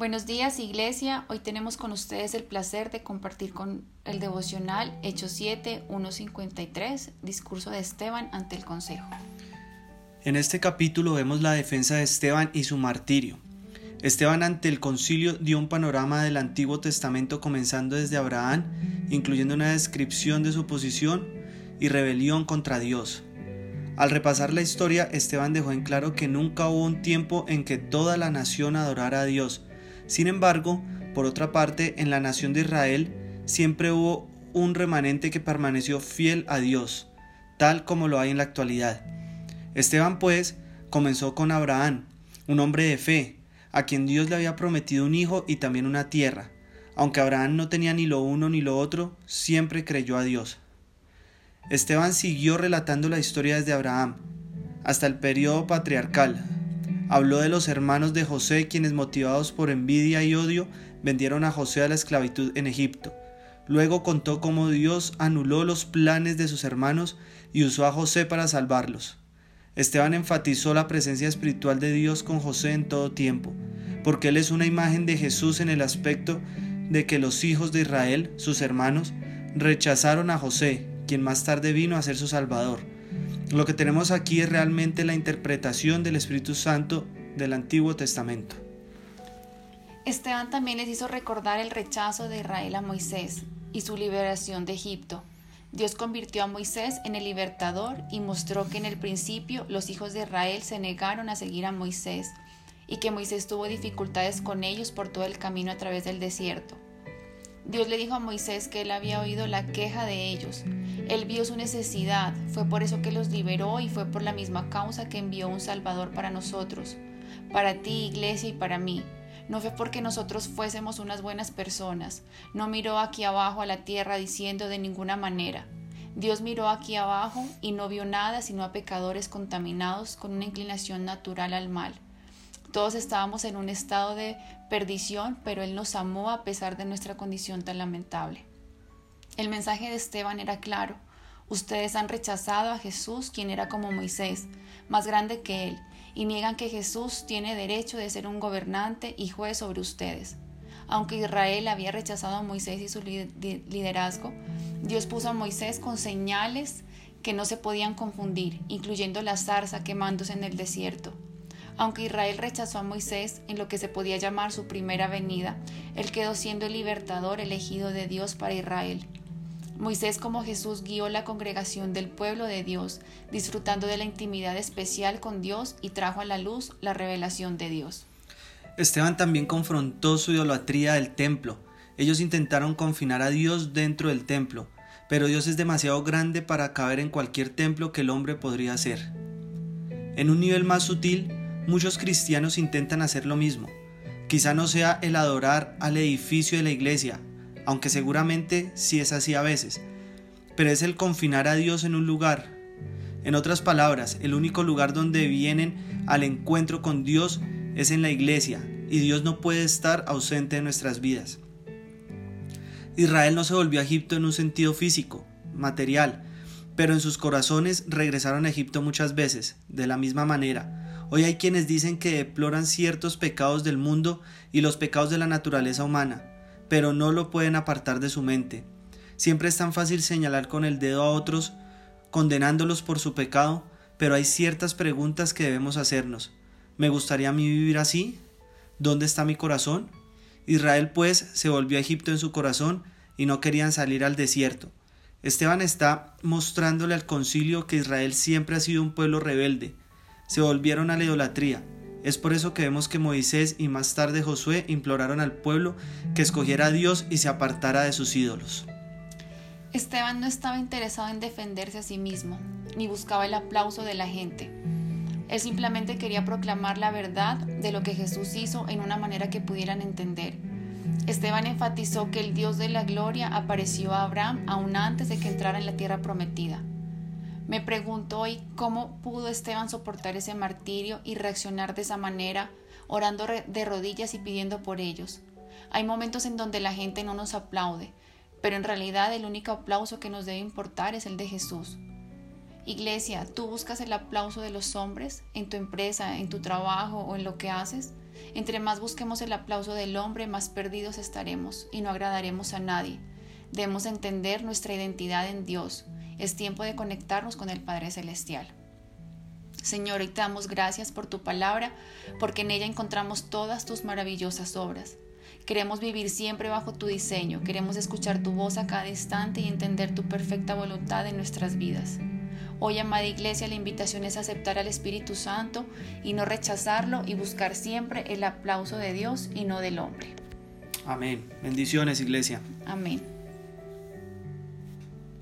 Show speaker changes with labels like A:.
A: Buenos días Iglesia, hoy tenemos con ustedes el placer de compartir con el devocional Hechos 7, 1.53, discurso de Esteban ante el Consejo.
B: En este capítulo vemos la defensa de Esteban y su martirio. Esteban ante el concilio dio un panorama del Antiguo Testamento comenzando desde Abraham, incluyendo una descripción de su posición y rebelión contra Dios. Al repasar la historia, Esteban dejó en claro que nunca hubo un tiempo en que toda la nación adorara a Dios, sin embargo, por otra parte, en la nación de Israel siempre hubo un remanente que permaneció fiel a Dios, tal como lo hay en la actualidad. Esteban, pues, comenzó con Abraham, un hombre de fe, a quien Dios le había prometido un hijo y también una tierra. Aunque Abraham no tenía ni lo uno ni lo otro, siempre creyó a Dios. Esteban siguió relatando la historia desde Abraham hasta el periodo patriarcal, Habló de los hermanos de José quienes motivados por envidia y odio vendieron a José a la esclavitud en Egipto. Luego contó cómo Dios anuló los planes de sus hermanos y usó a José para salvarlos. Esteban enfatizó la presencia espiritual de Dios con José en todo tiempo, porque él es una imagen de Jesús en el aspecto de que los hijos de Israel, sus hermanos, rechazaron a José, quien más tarde vino a ser su Salvador. Lo que tenemos aquí es realmente la interpretación del Espíritu Santo del Antiguo Testamento.
A: Esteban también les hizo recordar el rechazo de Israel a Moisés y su liberación de Egipto. Dios convirtió a Moisés en el libertador y mostró que en el principio los hijos de Israel se negaron a seguir a Moisés y que Moisés tuvo dificultades con ellos por todo el camino a través del desierto. Dios le dijo a Moisés que él había oído la queja de ellos. Él vio su necesidad, fue por eso que los liberó y fue por la misma causa que envió un Salvador para nosotros, para ti, iglesia, y para mí. No fue porque nosotros fuésemos unas buenas personas, no miró aquí abajo a la tierra diciendo de ninguna manera. Dios miró aquí abajo y no vio nada sino a pecadores contaminados con una inclinación natural al mal. Todos estábamos en un estado de perdición, pero Él nos amó a pesar de nuestra condición tan lamentable. El mensaje de Esteban era claro. Ustedes han rechazado a Jesús, quien era como Moisés, más grande que Él, y niegan que Jesús tiene derecho de ser un gobernante y juez sobre ustedes. Aunque Israel había rechazado a Moisés y su liderazgo, Dios puso a Moisés con señales que no se podían confundir, incluyendo la zarza quemándose en el desierto. Aunque Israel rechazó a Moisés en lo que se podía llamar su primera venida, él quedó siendo el libertador elegido de Dios para Israel. Moisés como Jesús guió la congregación del pueblo de Dios, disfrutando de la intimidad especial con Dios y trajo a la luz la revelación de Dios.
B: Esteban también confrontó su idolatría del templo. Ellos intentaron confinar a Dios dentro del templo, pero Dios es demasiado grande para caber en cualquier templo que el hombre podría hacer. En un nivel más sutil, Muchos cristianos intentan hacer lo mismo. Quizá no sea el adorar al edificio de la iglesia, aunque seguramente sí es así a veces, pero es el confinar a Dios en un lugar. En otras palabras, el único lugar donde vienen al encuentro con Dios es en la iglesia, y Dios no puede estar ausente de nuestras vidas. Israel no se volvió a Egipto en un sentido físico, material, pero en sus corazones regresaron a Egipto muchas veces, de la misma manera, Hoy hay quienes dicen que deploran ciertos pecados del mundo y los pecados de la naturaleza humana, pero no lo pueden apartar de su mente. Siempre es tan fácil señalar con el dedo a otros, condenándolos por su pecado, pero hay ciertas preguntas que debemos hacernos. ¿Me gustaría a mí vivir así? ¿Dónde está mi corazón? Israel pues se volvió a Egipto en su corazón y no querían salir al desierto. Esteban está mostrándole al concilio que Israel siempre ha sido un pueblo rebelde, se volvieron a la idolatría. Es por eso que vemos que Moisés y más tarde Josué imploraron al pueblo que escogiera a Dios y se apartara de sus ídolos.
A: Esteban no estaba interesado en defenderse a sí mismo, ni buscaba el aplauso de la gente. Él simplemente quería proclamar la verdad de lo que Jesús hizo en una manera que pudieran entender. Esteban enfatizó que el Dios de la gloria apareció a Abraham aún antes de que entrara en la tierra prometida. Me pregunto hoy cómo pudo Esteban soportar ese martirio y reaccionar de esa manera, orando de rodillas y pidiendo por ellos. Hay momentos en donde la gente no nos aplaude, pero en realidad el único aplauso que nos debe importar es el de Jesús. Iglesia, ¿tú buscas el aplauso de los hombres en tu empresa, en tu trabajo o en lo que haces? Entre más busquemos el aplauso del hombre, más perdidos estaremos y no agradaremos a nadie. Debemos entender nuestra identidad en Dios. Es tiempo de conectarnos con el Padre Celestial. Señor, hoy te damos gracias por tu palabra, porque en ella encontramos todas tus maravillosas obras. Queremos vivir siempre bajo tu diseño, queremos escuchar tu voz a cada instante y entender tu perfecta voluntad en nuestras vidas. Hoy, amada iglesia, la invitación es aceptar al Espíritu Santo y no rechazarlo y buscar siempre el aplauso de Dios y no del hombre.
B: Amén. Bendiciones, iglesia.
A: Amén.